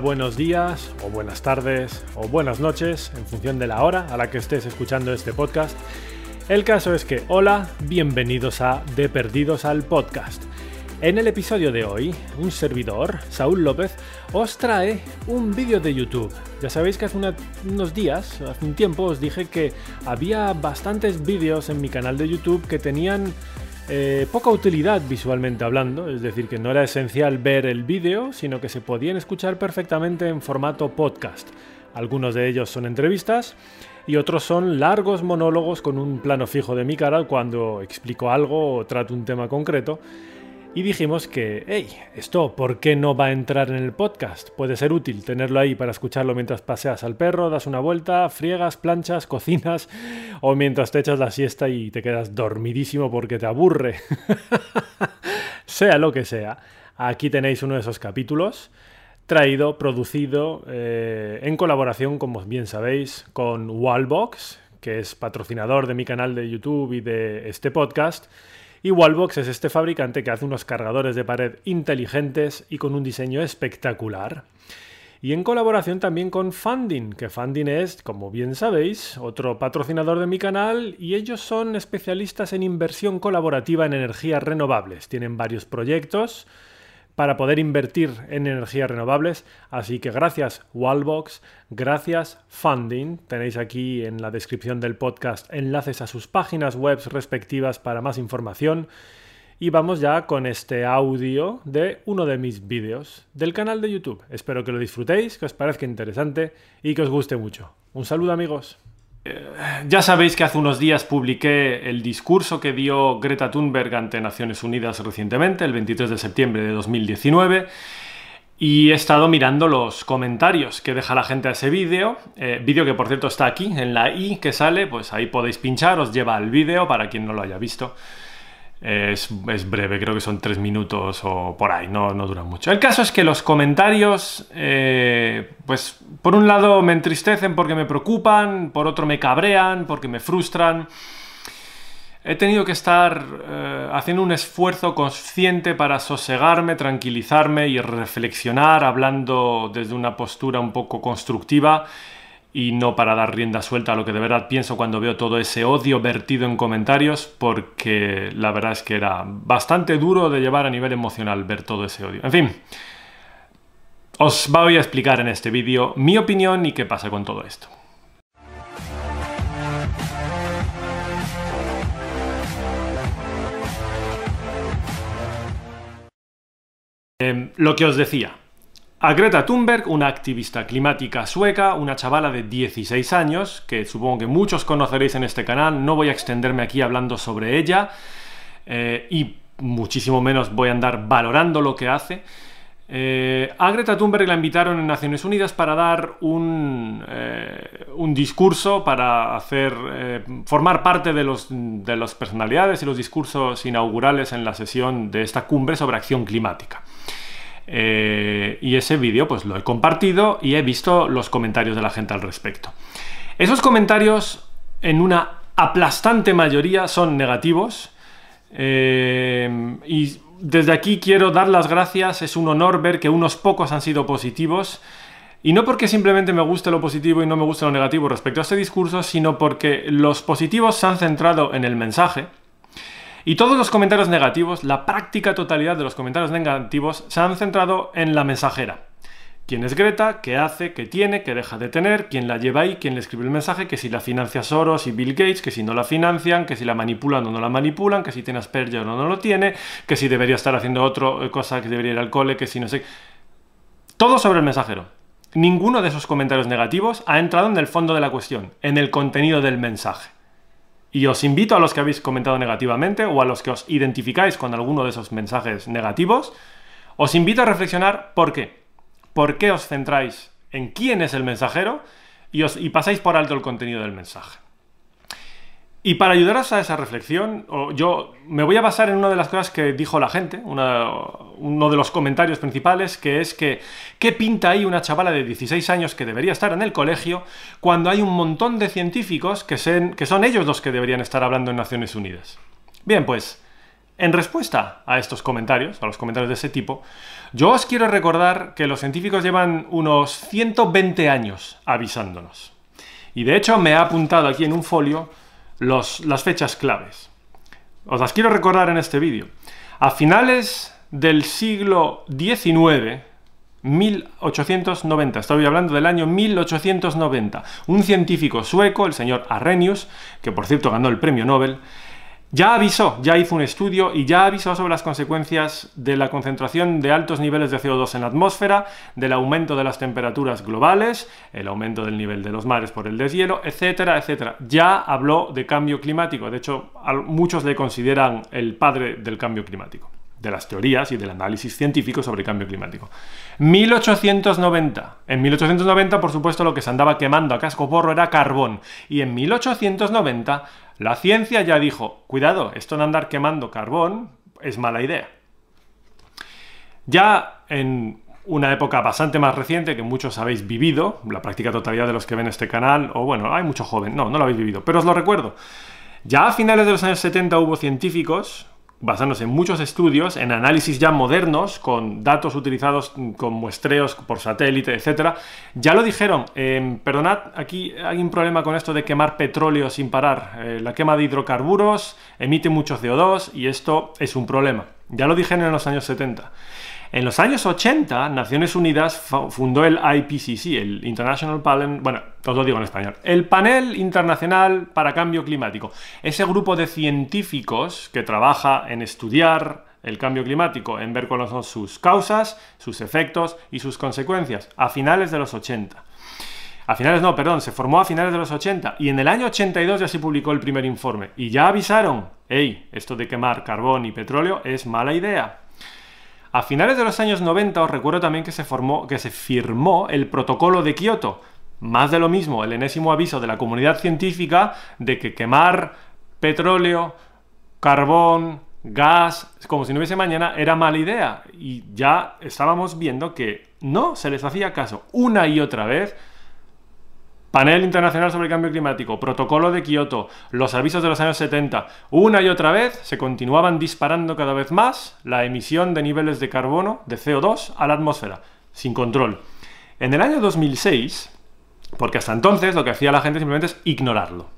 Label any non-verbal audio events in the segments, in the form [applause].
Buenos días, o buenas tardes, o buenas noches, en función de la hora a la que estés escuchando este podcast. El caso es que, hola, bienvenidos a De Perdidos al Podcast. En el episodio de hoy, un servidor, Saúl López, os trae un vídeo de YouTube. Ya sabéis que hace unos días, hace un tiempo, os dije que había bastantes vídeos en mi canal de YouTube que tenían eh, poca utilidad visualmente hablando, es decir, que no era esencial ver el vídeo, sino que se podían escuchar perfectamente en formato podcast. Algunos de ellos son entrevistas y otros son largos monólogos con un plano fijo de mi cara cuando explico algo o trato un tema concreto y dijimos que, hey, esto, ¿por qué no va a entrar en el podcast? Puede ser útil tenerlo ahí para escucharlo mientras paseas al perro, das una vuelta, friegas, planchas, cocinas o mientras te echas la siesta y te quedas dormidísimo porque te aburre. [laughs] sea lo que sea, aquí tenéis uno de esos capítulos traído, producido eh, en colaboración, como bien sabéis, con Wallbox, que es patrocinador de mi canal de YouTube y de este podcast y Wallbox es este fabricante que hace unos cargadores de pared inteligentes y con un diseño espectacular. Y en colaboración también con Funding, que Funding es, como bien sabéis, otro patrocinador de mi canal y ellos son especialistas en inversión colaborativa en energías renovables. Tienen varios proyectos para poder invertir en energías renovables. Así que gracias Wallbox, gracias Funding. Tenéis aquí en la descripción del podcast enlaces a sus páginas web respectivas para más información. Y vamos ya con este audio de uno de mis vídeos del canal de YouTube. Espero que lo disfrutéis, que os parezca interesante y que os guste mucho. Un saludo amigos. Eh, ya sabéis que hace unos días publiqué el discurso que dio Greta Thunberg ante Naciones Unidas recientemente, el 23 de septiembre de 2019. Y he estado mirando los comentarios que deja la gente a ese vídeo. Eh, vídeo que por cierto está aquí, en la i que sale, pues ahí podéis pinchar, os lleva al vídeo para quien no lo haya visto. Es, breve, creo que son tres minutos o por ahí, no, no dura mucho. El caso es que los comentarios, eh, pues por un lado me entristecen porque me preocupan, por otro me cabrean, porque me frustran. He tenido que estar eh, haciendo un esfuerzo consciente para sosegarme, tranquilizarme y reflexionar, hablando desde una postura un poco constructiva y no para dar rienda suelta a lo que de verdad pienso cuando veo todo ese odio vertido en comentarios, porque la verdad es que era bastante duro de llevar a nivel emocional ver todo ese odio. En fin, os voy a explicar en este vídeo mi opinión y qué pasa con todo esto. Em, lo que os decía, a Greta Thunberg, una activista climática sueca, una chavala de 16 años, que supongo que muchos conoceréis en este canal, no voy a extenderme aquí hablando sobre ella, eh, y muchísimo menos voy a andar valorando lo que hace. Eh, a Greta Thunberg la invitaron en Naciones Unidas para dar un, eh, un discurso, para hacer formar parte de, los, de las personalidades y los discursos inaugurales en la sesión de esta cumbre sobre acción climática. Eh, y ese vídeo pues lo he compartido y he visto los comentarios de la gente al respecto. Esos comentarios en una aplastante mayoría son negativos. Eh, y desde aquí quiero dar las gracias, es un honor ver que unos pocos han sido positivos. Y no porque simplemente me guste lo positivo y no me guste lo negativo respecto a este discurso, sino porque los positivos se han centrado en el mensaje, y todos los comentarios negativos, la práctica totalidad de los comentarios negativos, se han centrado en la mensajera. ¿Quién es Greta? ¿Qué hace? ¿Qué tiene? ¿Qué deja de tener? ¿Quién la lleva ahí? ¿Quién le escribe el mensaje? Que si la financia Soros y Bill Gates, que si no la financian, que si la manipulan o no la manipulan, que si tiene Asperger o no lo tiene, que si debería estar haciendo otra cosa, que debería ir al cole, que si no sé. Todo sobre el mensajero. Ninguno de esos comentarios negativos ha entrado en el fondo de la cuestión, en el contenido del mensaje. Y os invito a los que habéis comentado negativamente o a los que os identificáis con alguno de esos mensajes negativos, os invito a reflexionar por qué. ¿Por qué os centráis en quién es el mensajero y, os, y pasáis por alto el contenido del mensaje? Y para ayudaros a esa reflexión, yo me voy a basar en una de las cosas que dijo la gente, uno de los comentarios principales, que es que ¿qué pinta ahí una chavala de 16 años que debería estar en el colegio cuando hay un montón de científicos que, que son ellos los que deberían estar hablando en Naciones Unidas? Bien, pues En respuesta a estos comentarios, a los comentarios de ese tipo, yo os quiero recordar que los científicos llevan unos 120 años avisándonos. Y de hecho me ha apuntado aquí en un folio las fechas claves. Os las quiero recordar en este vídeo. A finales del siglo XIX, 1890, estoy hablando del año 1890, un científico sueco, el señor Arrhenius, que por cierto ganó el premio Nobel, ya avisó, ya hizo un estudio y ya avisó sobre las consecuencias de la concentración de altos niveles de CO2 en la atmósfera, del aumento de las temperaturas globales, el aumento del nivel de los mares por el deshielo, etcétera, etcétera. Ya habló de cambio climático, de hecho muchos le consideran el padre del cambio climático de las teorías y del análisis científico sobre el cambio climático. 1890. En 1890, por supuesto, lo que se andaba quemando a casco porro era carbón. Y en 1890, la ciencia ya dijo, cuidado, esto de andar quemando carbón es mala idea. Ya en una época bastante más reciente que muchos habéis vivido, la práctica totalidad de los que ven este canal, o bueno, hay mucho joven, no, no lo habéis vivido, pero os lo recuerdo. Ya a finales de los años 70 hubo científicos basándose en muchos estudios, en análisis ya modernos, con datos utilizados con muestreos por satélite, etc. Ya lo dijeron, em, perdonad, aquí hay un problema con esto de quemar petróleo sin parar. Eh, la quema de hidrocarburos emite mucho CO2 y esto es un problema. Ya lo dijeron en los años 70. En los años 80, Naciones Unidas fundó el IPCC, el International Panel, bueno, os lo digo en español, el Panel Internacional para Cambio Climático. Ese grupo de científicos que trabaja en estudiar el cambio climático, en ver cuáles son sus causas, sus efectos y sus consecuencias, a finales de los 80. A finales no, perdón, se formó a finales de los 80 y en el año 82 ya se publicó el primer informe y ya avisaron, hey, esto de quemar carbón y petróleo es mala idea, a finales de los años 90 os recuerdo también que se, formó, que se firmó el protocolo de Kioto. Más de lo mismo, el enésimo aviso de la comunidad científica de que quemar petróleo, carbón, gas, como si no hubiese mañana, era mala idea. Y ya estábamos viendo que no se les hacía caso una y otra vez Panel Internacional sobre el Cambio Climático, Protocolo de Kioto, los avisos de los años 70, una y otra vez se continuaban disparando cada vez más la emisión de niveles de carbono, de CO2, a la atmósfera, sin control. En el año 2006, porque hasta entonces lo que hacía la gente simplemente es ignorarlo.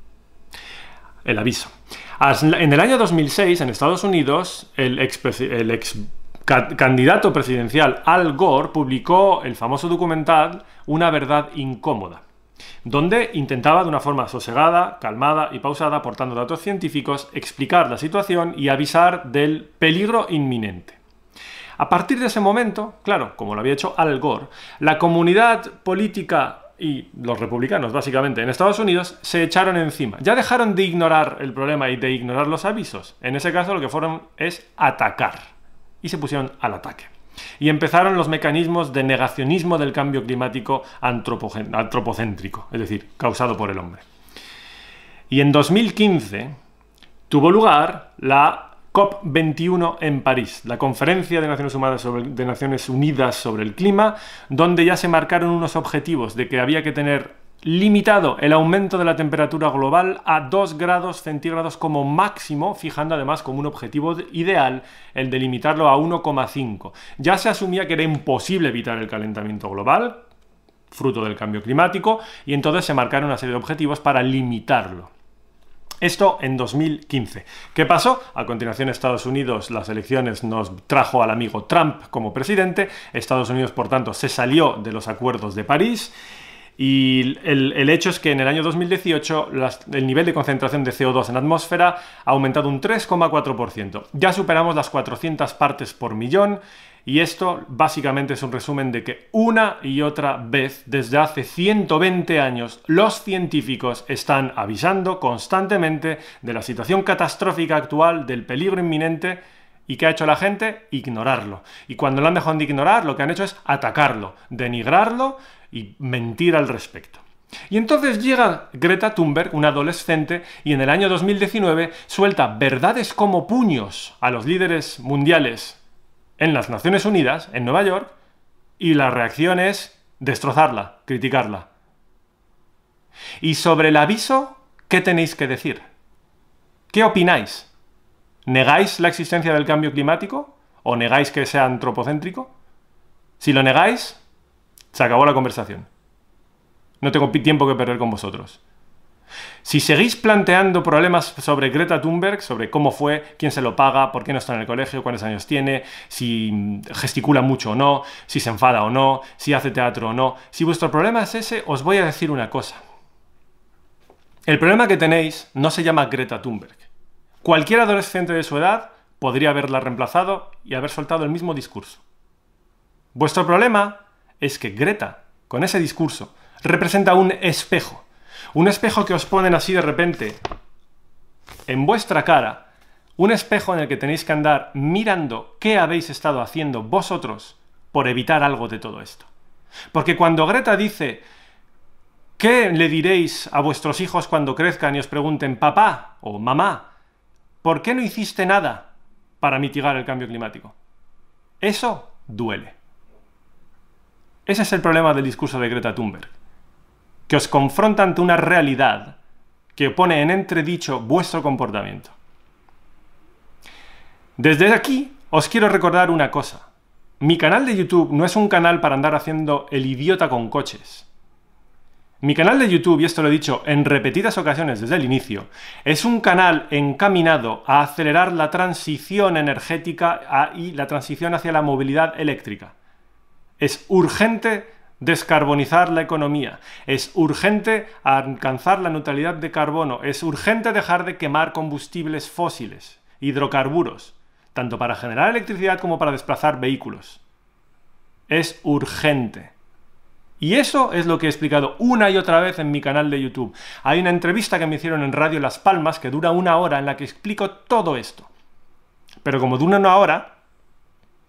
El aviso. En el año 2006, en Estados Unidos, el ex, el ex candidato presidencial Al Gore publicó el famoso documental Una verdad incómoda donde intentaba de una forma sosegada, calmada y pausada, aportando datos científicos, explicar la situación y avisar del peligro inminente. A partir de ese momento, claro, como lo había hecho Al Gore, la comunidad política y los republicanos, básicamente, en Estados Unidos, se echaron encima. Ya dejaron de ignorar el problema y de ignorar los avisos. En ese caso lo que fueron es atacar. Y se pusieron al ataque y empezaron los mecanismos de negacionismo del cambio climático antropocéntrico, es decir, causado por el hombre. Y en 2015 tuvo lugar la COP21 en París, la Conferencia de Naciones, Naciones Unidas sobre el Clima, donde ya se marcaron unos objetivos de que había que tener limitado el aumento de la temperatura global a 2 grados centígrados como máximo, fijando además como un objetivo ideal el de limitarlo a 1,5. Ya se asumía que era imposible evitar el calentamiento global, fruto del cambio climático, y entonces se marcaron una serie de objetivos para limitarlo. Esto en 2015. ¿Qué pasó? A continuación Estados Unidos, las elecciones nos trajo al amigo Trump como presidente. Estados Unidos, por tanto, se salió de los acuerdos de París y el, hecho es que en el año 2018 el nivel de concentración de CO2 en la atmósfera ha aumentado un 3,4%. Ya superamos las 400 partes por millón y esto básicamente es un resumen de que una y otra vez desde hace 120 años los científicos están avisando constantemente de la situación catastrófica actual, del peligro inminente ¿Y qué ha hecho la gente? Ignorarlo. Y cuando lo han dejado de ignorar, lo que han hecho es atacarlo, denigrarlo y mentir al respecto. Y entonces llega Greta Thunberg, una adolescente, y en el año 2019 suelta verdades como puños a los líderes mundiales en las Naciones Unidas, en Nueva York, y la reacción es destrozarla, criticarla. Y sobre el aviso, ¿qué tenéis que decir? ¿Qué opináis? ¿Negáis la existencia del cambio climático? ¿O negáis que sea antropocéntrico? Si lo negáis, se acabó la conversación. No tengo tiempo que perder con vosotros. Si seguís planteando problemas sobre Greta Thunberg, sobre cómo fue, quién se lo paga, por qué no está en el colegio, cuántos años tiene, si gesticula mucho o no, si se enfada o no, si hace teatro o no, si vuestro problema es ese, os voy a decir una cosa. El problema que tenéis no se llama Greta Thunberg. Cualquier adolescente de su edad podría haberla reemplazado y haber soltado el mismo discurso. Vuestro problema es que Greta, con ese discurso, representa un espejo un espejo que os ponen así de repente en vuestra cara, un espejo en el que tenéis que andar mirando qué habéis estado haciendo vosotros por evitar algo de todo esto. Porque cuando Greta dice, ¿qué le diréis a vuestros hijos cuando crezcan y os pregunten, papá o mamá, ¿por qué no hiciste nada para mitigar el cambio climático? Eso duele. Ese es el problema del discurso de Greta Thunberg que os confronta ante una realidad que pone en entredicho vuestro comportamiento. Desde aquí os quiero recordar una cosa. Mi canal de YouTube no es un canal para andar haciendo el idiota con coches. Mi canal de YouTube, y esto lo he dicho en repetidas ocasiones desde el inicio, es un canal encaminado a acelerar la transición energética y la transición hacia la movilidad eléctrica. Es urgente descarbonizar la economía, es urgente alcanzar la neutralidad de carbono, es urgente dejar de quemar combustibles fósiles, hidrocarburos, tanto para generar electricidad como para desplazar vehículos. Es urgente. Y eso es lo que he explicado una y otra vez en mi canal de YouTube. Hay una entrevista que me hicieron en Radio Las Palmas que dura una hora en la que explico todo esto. Pero como dura una hora,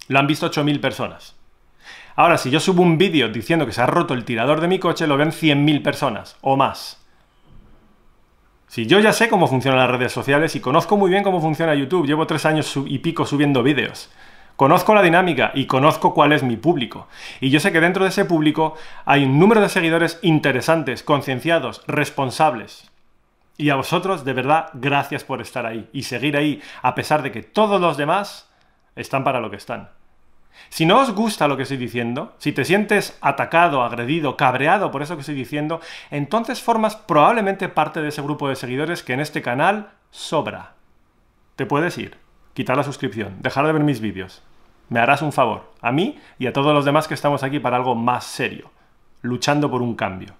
lo han visto 8.000 personas. Ahora, si yo subo un vídeo diciendo que se ha roto el tirador de mi coche, lo ven 100.000 personas o más. Si yo ya sé cómo funcionan las redes sociales y conozco muy bien cómo funciona YouTube, llevo tres años y pico subiendo vídeos. Conozco la dinámica y conozco cuál es mi público. Y yo sé que dentro de ese público hay un número de seguidores interesantes, concienciados, responsables. Y a vosotros, de verdad, gracias por estar ahí y seguir ahí, a pesar de que todos los demás están para lo que están. Si no os gusta lo que estoy diciendo, si te sientes atacado, agredido, cabreado por eso que estoy diciendo, entonces formas probablemente parte de ese grupo de seguidores que en este canal sobra. Te puedes ir, quitar la suscripción, dejar de ver mis vídeos. Me harás un favor, a mí y a todos los demás que estamos aquí para algo más serio, luchando por un cambio.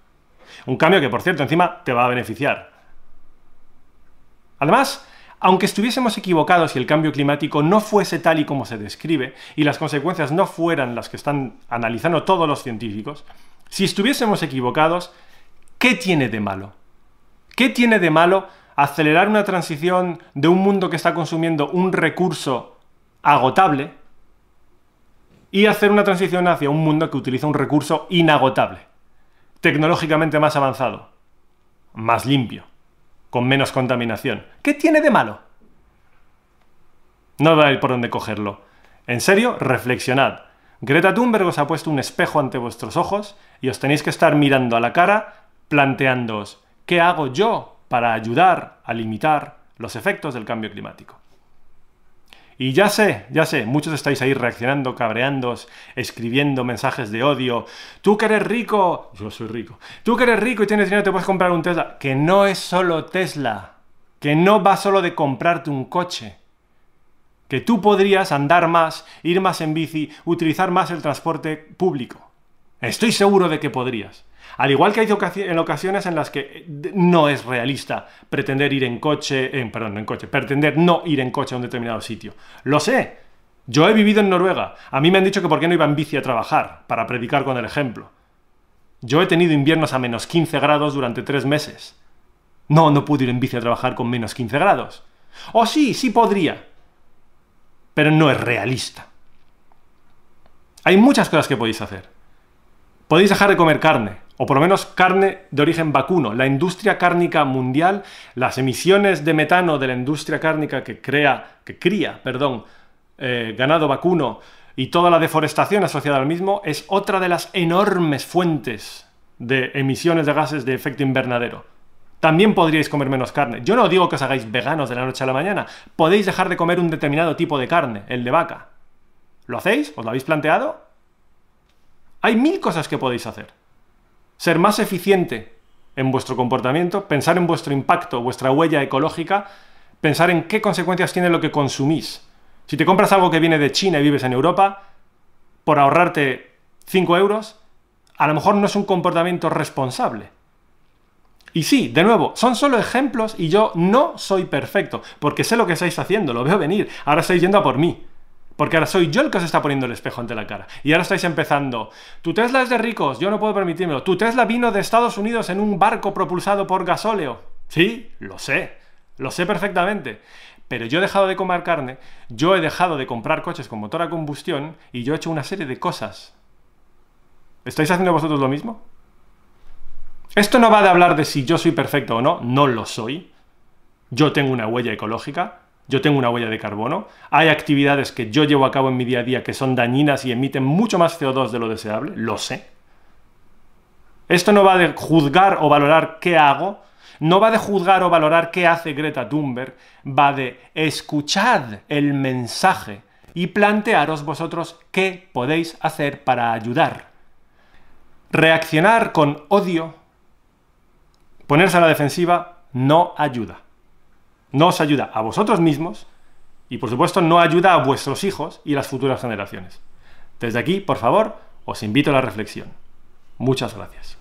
Un cambio que, por cierto, encima te va a beneficiar. Además, aunque estuviésemos equivocados y el cambio climático no fuese tal y como se describe, y las consecuencias no fueran las que están analizando todos los científicos, si estuviésemos equivocados, ¿qué tiene de malo? ¿Qué tiene de malo acelerar una transición de un mundo que está consumiendo un recurso agotable y hacer una transición hacia un mundo que utiliza un recurso inagotable, tecnológicamente más avanzado, más limpio? con menos contaminación. ¿Qué tiene de malo? No ir por dónde cogerlo. En serio, reflexionad. Greta Thunberg os ha puesto un espejo ante vuestros ojos y os tenéis que estar mirando a la cara planteándoos, ¿qué hago yo para ayudar a limitar los efectos del cambio climático? Y ya sé, ya sé, muchos estáis ahí reaccionando, cabreándos, escribiendo mensajes de odio. Tú que eres rico, yo soy rico. Tú que eres rico y tienes dinero, te puedes comprar un Tesla. Que no es solo Tesla. Que no va solo de comprarte un coche. Que tú podrías andar más, ir más en bici, utilizar más el transporte público. Estoy seguro de que podrías. Al igual que hay en ocasiones en las que no es realista pretender ir en coche, perdón, no en coche, pretender no ir en coche a un determinado sitio. Lo sé. Yo he vivido en Noruega. A mí me han dicho que por qué no iba en bici a trabajar, para predicar con el ejemplo. Yo he tenido inviernos a menos 15 grados durante tres meses. No, no puedo ir en bici a trabajar con menos 15 grados. O sí, sí podría. Pero no es realista. Hay muchas cosas que podéis hacer. Podéis dejar de comer carne, o por lo menos carne de origen vacuno. La industria cárnica mundial, las emisiones de metano de la industria cárnica que crea, que cría, perdón, eh, ganado vacuno y toda la deforestación asociada al mismo es otra de las enormes fuentes de emisiones de gases de efecto invernadero. También podríais comer menos carne. Yo no digo que os hagáis veganos de la noche a la mañana. Podéis dejar de comer un determinado tipo de carne, el de vaca. ¿Lo hacéis? ¿Os lo habéis planteado? Hay mil cosas que podéis hacer. Ser más eficiente en vuestro comportamiento, pensar en vuestro impacto, vuestra huella ecológica, pensar en qué consecuencias tiene lo que consumís. Si te compras algo que viene de China y vives en Europa, por ahorrarte 5 euros, a lo mejor no es un comportamiento responsable. Y sí, de nuevo, son solo ejemplos y yo no soy perfecto, porque sé lo que estáis haciendo, lo veo venir. Ahora estáis yendo a por mí. Porque ahora soy yo el que os está poniendo el espejo ante la cara. Y ahora estáis empezando. Tu Tesla es de ricos, yo no puedo permitírmelo. Tu Tesla vino de Estados Unidos en un barco propulsado por gasóleo. Sí, lo sé. Lo sé perfectamente. Pero yo he dejado de comer carne, yo he dejado de comprar coches con motor a combustión y yo he hecho una serie de cosas. ¿Estáis haciendo vosotros lo mismo? Esto no va de hablar de si yo soy perfecto o no, no lo soy. Yo tengo una huella ecológica, yo tengo una huella de carbono, hay actividades que yo llevo a cabo en mi día a día que son dañinas y emiten mucho más CO2 de lo deseable, lo sé. Esto no va de juzgar o valorar qué hago, no va de juzgar o valorar qué hace Greta Thunberg, va de escuchad el mensaje y plantearos vosotros qué podéis hacer para ayudar. Reaccionar con odio, ponerse a la defensiva, no ayuda no os ayuda a vosotros mismos y por supuesto no ayuda a vuestros hijos y las futuras generaciones. Desde aquí, por favor, os invito a la reflexión. Muchas gracias.